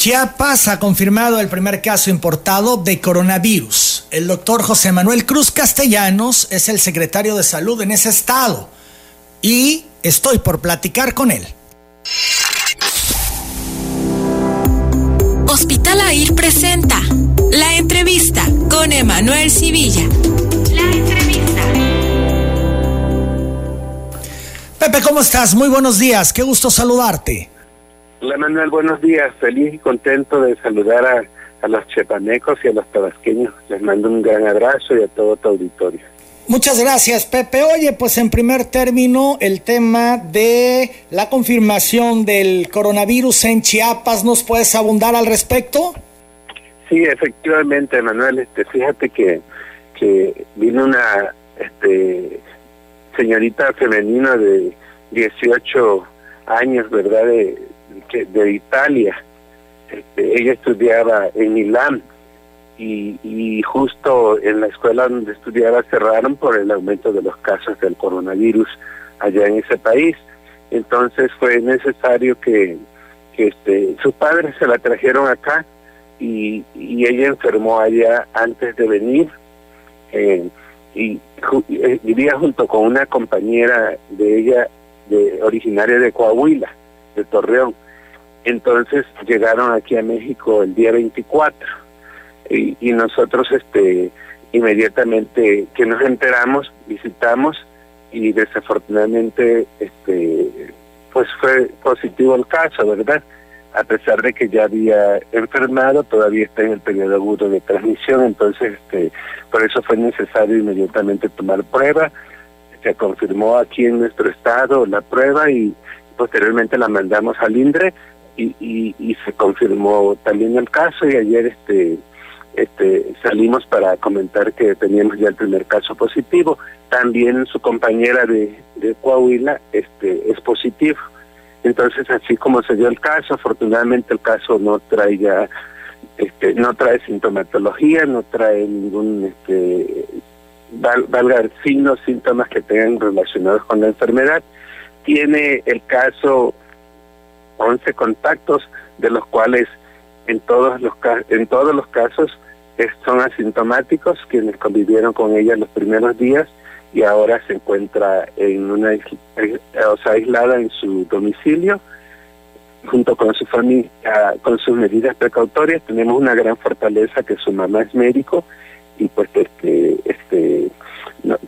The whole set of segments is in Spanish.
Chiapas ha confirmado el primer caso importado de coronavirus. El doctor José Manuel Cruz Castellanos es el secretario de salud en ese estado y estoy por platicar con él. Hospital AIR presenta la entrevista con Emanuel Civilla. La entrevista. Pepe, ¿cómo estás? Muy buenos días, qué gusto saludarte. Hola Manuel, buenos días. Feliz y contento de saludar a, los chepanecos y a los tabasqueños. Les mando un gran abrazo y a todo tu auditorio. Muchas gracias, Pepe. Oye, pues en primer término, el tema de la confirmación del coronavirus en Chiapas, ¿nos puedes abundar al respecto? Sí, efectivamente, Manuel. Este, fíjate que, que vino una este, señorita femenina de 18 años, ¿verdad? De, de Italia. Este, ella estudiaba en Milán y, justo en la escuela donde estudiaba cerraron por el aumento de los casos del coronavirus allá en ese país. Entonces fue necesario que, este, sus padres se la trajeron acá y, y ella enfermó allá antes de venir eh, y eh, vivía junto con una compañera de ella de, originaria de Coahuila, de Torreón. Entonces llegaron aquí a México el día 24 y, nosotros este inmediatamente que nos enteramos visitamos y desafortunadamente este pues fue positivo el caso, ¿verdad? A pesar de que ya había enfermado, todavía está en el periodo agudo de transmisión, entonces este por eso fue necesario inmediatamente tomar prueba. Se confirmó aquí en nuestro estado la prueba y posteriormente la mandamos al INDRE y, y, se confirmó también el caso y ayer este este salimos para comentar que teníamos ya el primer caso positivo. También su compañera de, Coahuila este es positivo entonces así como se dio el caso afortunadamente el caso no trae ya este no trae sintomatología no trae ningún este valga signos síntomas que tengan relacionados con la enfermedad. Tiene el caso 11 contactos, de los cuales en todos los, en todos los casos son asintomáticos, quienes convivieron con ella los primeros días y ahora se encuentra en una o sea, aislada en su domicilio junto con su familia, con sus medidas precautorias. Tenemos una gran fortaleza que su mamá es médico y pues este, este,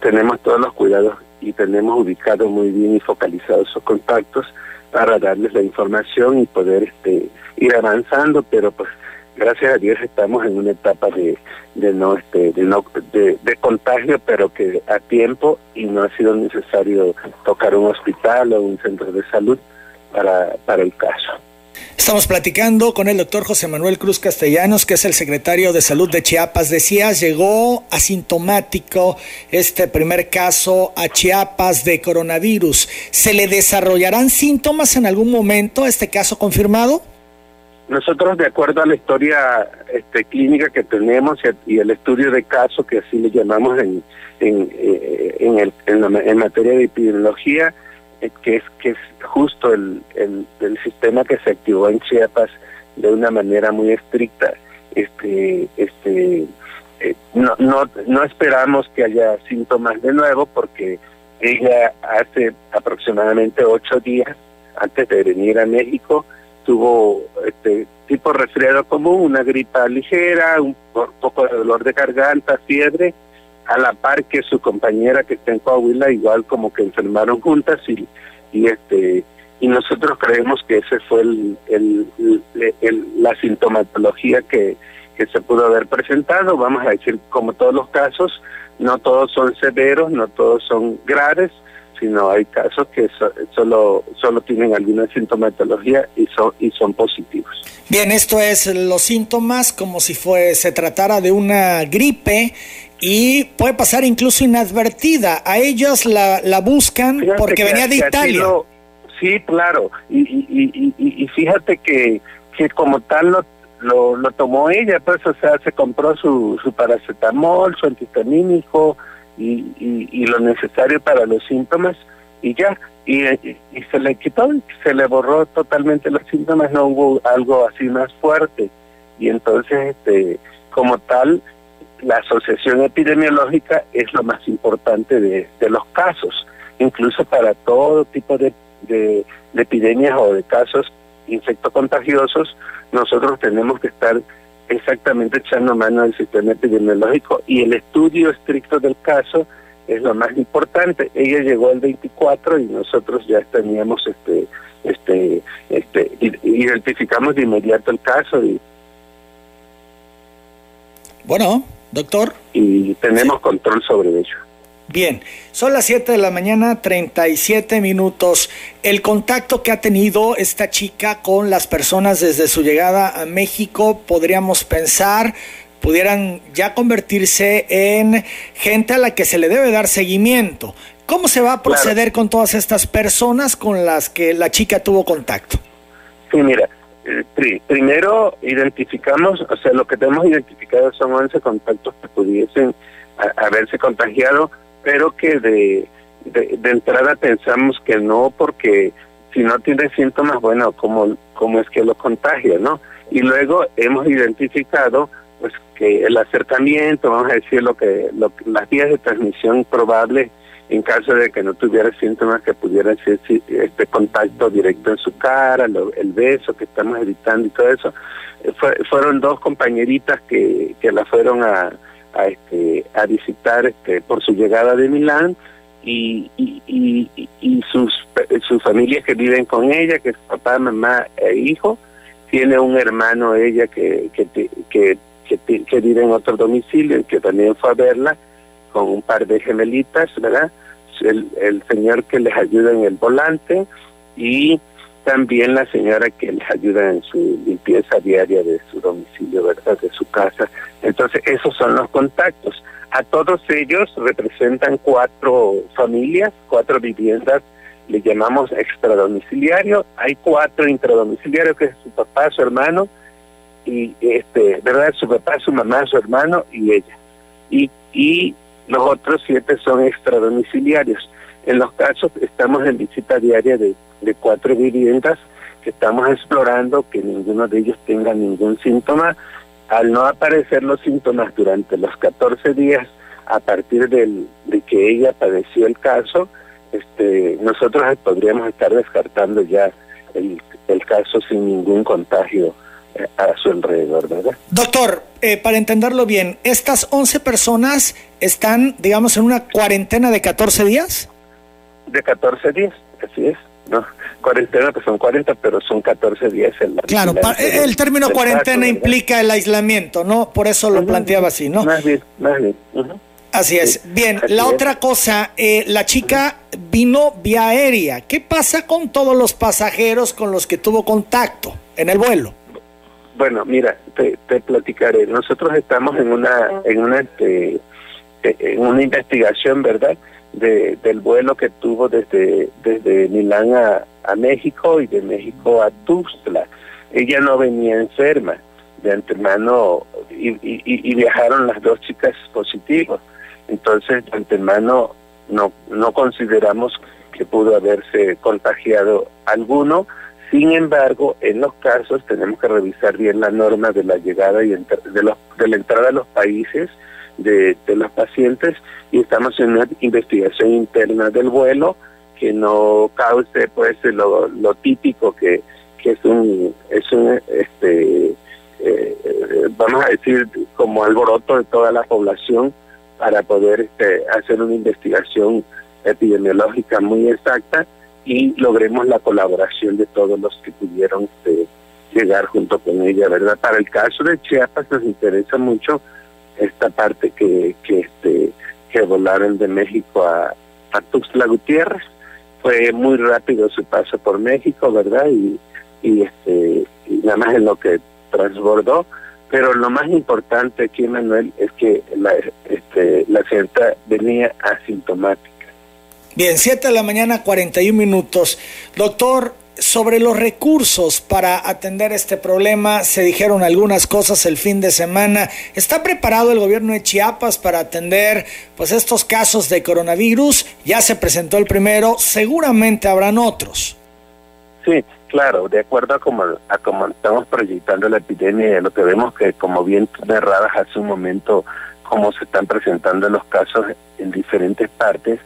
tenemos todos los cuidados y tenemos ubicados muy bien y focalizados sus contactos para darles la información y poder este ir avanzando, pero pues gracias a Dios estamos en una etapa de, de no este de no de, de, contagio pero que a tiempo y no ha sido necesario tocar un hospital o un centro de salud para para el caso. Estamos platicando con el doctor José Manuel Cruz Castellanos, que es el secretario de Salud de Chiapas. Decías, llegó asintomático este primer caso a Chiapas de coronavirus. ¿Se le desarrollarán síntomas en algún momento a este caso confirmado? Nosotros, de acuerdo a la historia este, clínica que tenemos y, el estudio de caso, que así le llamamos en, en, eh, en, el, en materia de epidemiología, que es que es justo el, el, sistema que se activó en Chiapas de una manera muy estricta este este eh, no, no no esperamos que haya síntomas de nuevo porque ella hace aproximadamente ocho días antes de venir a México tuvo este tipo resfriado común una gripa ligera un poco de dolor de garganta fiebre a la par que su compañera que está en Coahuila igual como que enfermaron juntas y y este y nosotros creemos que ese fue el, el, la sintomatología que, que se pudo haber presentado. Vamos a decir como todos los casos no todos son severos no todos son graves sino hay casos que solo solo tienen alguna sintomatología y son y son positivos. Bien, esto es los síntomas como si fue se tratara de una gripe y puede pasar incluso inadvertida. A ellos la, la buscan porque venía de Italia. sí, claro. Y, y, y, y, fíjate que, que como tal lo, lo, lo, tomó ella, pues, o sea, se compró su, su paracetamol, su antihistamínico y, y, y lo necesario para los síntomas y ya, y, se le quitó, se le borró totalmente los síntomas, no hubo algo así más fuerte. Y entonces, este, como tal, la asociación epidemiológica es lo más importante de, de los casos, incluso para todo tipo de, de, de epidemias o de casos infectocontagiosos, nosotros tenemos que estar exactamente echando mano del sistema epidemiológico y el estudio estricto del caso es lo más importante. Ella llegó el 24 y nosotros ya teníamos este este este identificamos de inmediato el caso y bueno, doctor. Y tenemos control sobre ello. Bien, son las 7 de la mañana, 37 minutos. El contacto que ha tenido esta chica con las personas desde su llegada a México, podríamos pensar, pudieran ya convertirse en gente a la que se le debe dar seguimiento. ¿Cómo se va a proceder con todas estas personas con las que la chica tuvo contacto? Sí, mira, eh, primero identificamos, o sea, lo que tenemos identificado son 11 contactos que pudiesen haberse contagiado pero que de, de, entrada pensamos que no, porque si no tiene síntomas, bueno, ¿cómo, cómo es que lo contagia, no? Y luego hemos identificado pues que el acercamiento, vamos a decir, lo que, lo, las vías de transmisión probables en caso de que no tuviera síntomas que pudieran ser este contacto directo en su cara, el beso que estamos evitando y todo eso, eh, fueron dos compañeritas que, que la fueron a, a, este, a visitar este, por su llegada de Milán y, y, y, sus, sus familias que viven con ella, que es papá, mamá e hijo. Tiene un hermano ella que, que, que, que, vive en otro domicilio que también fue a verla con un par de gemelitas, ¿verdad? El, el señor que les ayuda en el volante y también la señora que les ayuda en su limpieza diaria de su domicilio, ¿verdad? De su casa. Entonces, esos son los contactos. A todos ellos representan cuatro familias, cuatro viviendas, le llamamos extradomiciliario. Hay cuatro intradomiciliarios, que es su papá, su hermano, y este, ¿verdad? Su papá, su mamá, su hermano y ella. Y, y los otros siete son extradomiciliarios. En los casos estamos en visita diaria de cuatro viviendas que estamos explorando, que ninguno de ellos tenga ningún síntoma. Al no aparecer los síntomas durante los 14 días a partir del, de que ella padeció el caso, este, nosotros podríamos estar descartando ya el, el caso sin ningún contagio eh, a su alrededor, ¿verdad? Doctor, eh, para entenderlo bien, ¿estas 11 personas están, digamos, en una cuarentena de 14 días? De 14 días, así es. ¿no? Cuarentena, pues son 40, pero son 14 días. En la claro, el término cuarentena implica el aislamiento, ¿no? Por eso lo planteaba así, ¿no? Más bien, más bien. Así es. Bien, la otra cosa, eh, la chica vino vía aérea. ¿Qué pasa con todos los pasajeros con los que tuvo contacto en el vuelo? Bueno, mira, te, te platicaré. Nosotros estamos en una, en una, este, en una investigación, ¿verdad? De, del vuelo que tuvo desde, desde Milán a, a México y de México a Tuxtla. Ella no venía enferma de antemano y, y, y viajaron las dos chicas positivas. Entonces, de antemano no, no consideramos que pudo haberse contagiado alguno. Sin embargo, en los casos tenemos que revisar bien la norma de la llegada y de, los, de la entrada a los países de, de los pacientes y estamos en una investigación interna del vuelo que no cause pues lo, típico que, que es un es un este eh, vamos a decir como alboroto de toda la población para poder este, hacer una investigación epidemiológica muy exacta y logremos la colaboración de todos los que pudieron este, llegar junto con ella, ¿verdad? Para el caso de Chiapas nos interesa mucho esta parte que, que, este, que volaron de México a, a Tuxtla Gutiérrez. Fue muy rápido su paso por México, ¿verdad? Y, este, nada más en lo que transbordó. Pero lo más importante aquí, Manuel, es que la, este, la señorita venía asintomática. Bien, 7 de la mañana, 41 minutos. Doctor, sobre los recursos para atender este problema, se dijeron algunas cosas el fin de semana. ¿Está preparado el gobierno de Chiapas para atender pues estos casos de coronavirus? Ya se presentó el primero, seguramente habrán otros. Sí, claro, de acuerdo a cómo estamos proyectando la epidemia, lo que vemos que como bien narradas hace un momento cómo se están presentando los casos en diferentes partes,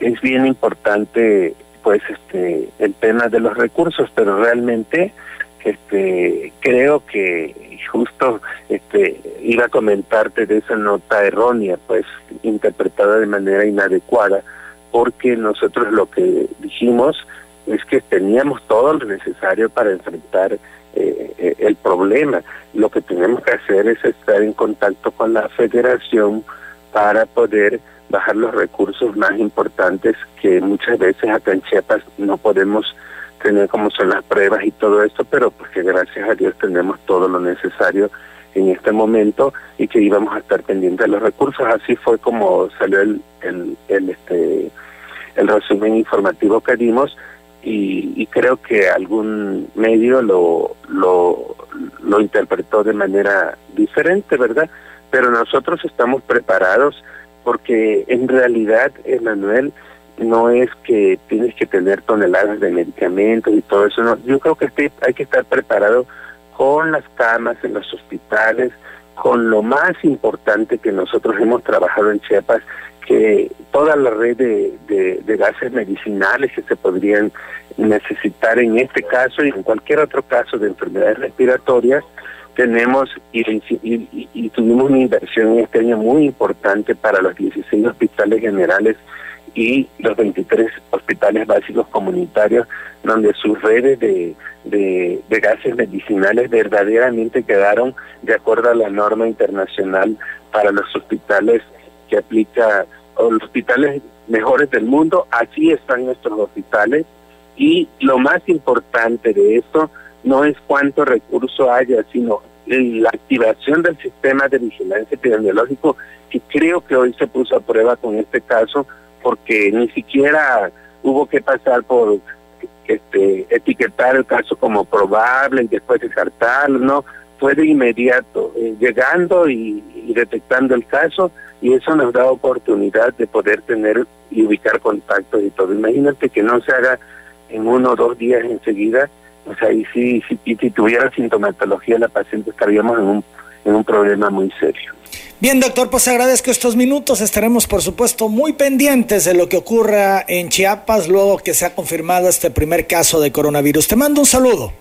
es bien importante pues este el tema de los recursos, pero realmente este creo que justo este iba a comentarte de esa nota errónea, pues interpretada de manera inadecuada, porque nosotros lo que dijimos es que teníamos todo lo necesario para enfrentar eh, eh, el problema. Lo que tenemos que hacer es estar en contacto con la federación para poder bajar los recursos más importantes que muchas veces acá en Chiapas no podemos tener como son las pruebas y todo esto, pero porque gracias a Dios tenemos todo lo necesario en este momento y que íbamos a estar pendientes de los recursos. Así fue como salió el, el, el este el resumen informativo que dimos y, y creo que algún medio lo, lo, lo interpretó de manera diferente, ¿verdad? Pero nosotros estamos preparados porque en realidad, Emanuel, no es que tienes que tener toneladas de medicamentos y todo eso. No. Yo creo que hay que estar preparado con las camas en los hospitales, con lo más importante que nosotros hemos trabajado en Chiapas, que toda la red de, de, gases medicinales que se podrían necesitar en este caso y en cualquier otro caso de enfermedades respiratorias, tenemos y, y, tuvimos una inversión este año muy importante para los 16 hospitales generales y los 23 hospitales básicos comunitarios, donde sus redes de, gases medicinales verdaderamente quedaron de acuerdo a la norma internacional para los hospitales que aplica, o los hospitales mejores del mundo, así están nuestros hospitales, y lo más importante de esto no es cuánto recurso haya, sino la activación del sistema de vigilancia epidemiológico que creo que hoy se puso a prueba con este caso porque ni siquiera hubo que pasar por este, etiquetar el caso como probable y después descartarlo, no, fue de inmediato, eh, llegando y, y, detectando el caso y eso nos da oportunidad de poder tener y ubicar contactos y todo. Imagínate que no se haga en uno o dos días enseguida, o sea, y si, si, si tuviera sintomatología la paciente estaríamos en un, en un problema muy serio. Bien, doctor, pues agradezco estos minutos. Estaremos, por supuesto, muy pendientes de lo que ocurra en Chiapas luego que se ha confirmado este primer caso de coronavirus. Te mando un saludo.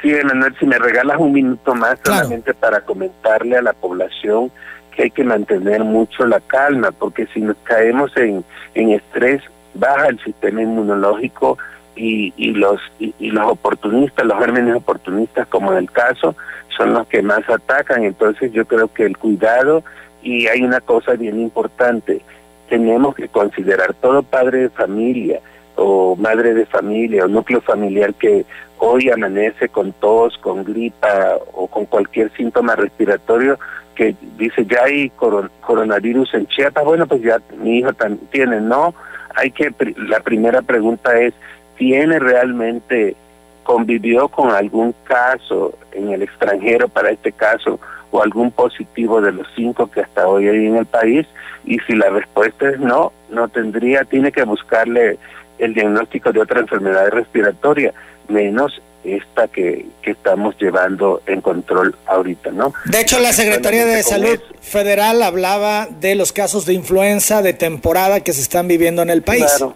Sí, Emanuel, si me regalas un minuto más solamente para comentarle a la población que hay que mantener mucho la calma, porque si nos caemos en, en estrés, baja el sistema inmunológico y, y los y, los oportunistas, los gérmenes oportunistas, como en el caso, son los que más atacan. Entonces yo creo que el cuidado, y hay una cosa bien importante, tenemos que considerar todo padre de familia o madre de familia o núcleo familiar que hoy amanece con tos, con gripa o con cualquier síntoma respiratorio, que dice ya hay coronavirus en Chiapas, bueno, pues ya mi hijo también tiene, no, hay que, la primera pregunta es, ¿tiene realmente, convivió con algún caso en el extranjero para este caso o algún positivo de los cinco que hasta hoy hay en el país? Y si la respuesta es no, no tendría, tiene que buscarle el diagnóstico de otra enfermedad respiratoria, menos esta que, que estamos llevando en control ahorita, ¿no? De hecho, la Secretaría de Salud Federal hablaba de los casos de influenza de temporada que se están viviendo en el país. Claro,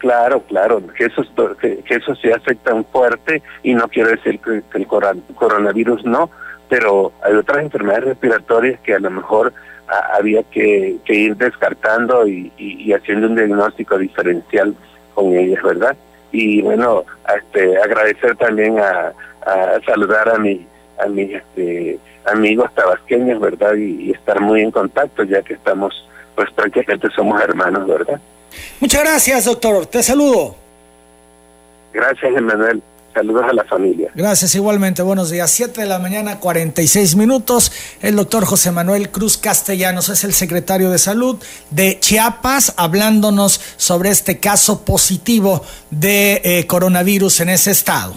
claro, claro, que eso, que, eso se afecta un fuerte y no quiero decir que, el coronavirus no, pero hay otras enfermedades respiratorias que a lo mejor había que, que, ir descartando y, y haciendo un diagnóstico diferencial con ellas, ¿verdad? y bueno, este, agradecer también a, saludar a mi a mis este, amigos tabasqueños, ¿verdad? Y, estar muy en contacto, ya que estamos, pues prácticamente somos hermanos, ¿verdad? Muchas gracias, doctor. Te saludo. Gracias, Emanuel. Saludos a la familia. Gracias igualmente. Buenos días. Siete de la mañana, 46 minutos. El doctor José Manuel Cruz Castellanos es el secretario de Salud de Chiapas, hablándonos sobre este caso positivo de eh, coronavirus en ese estado.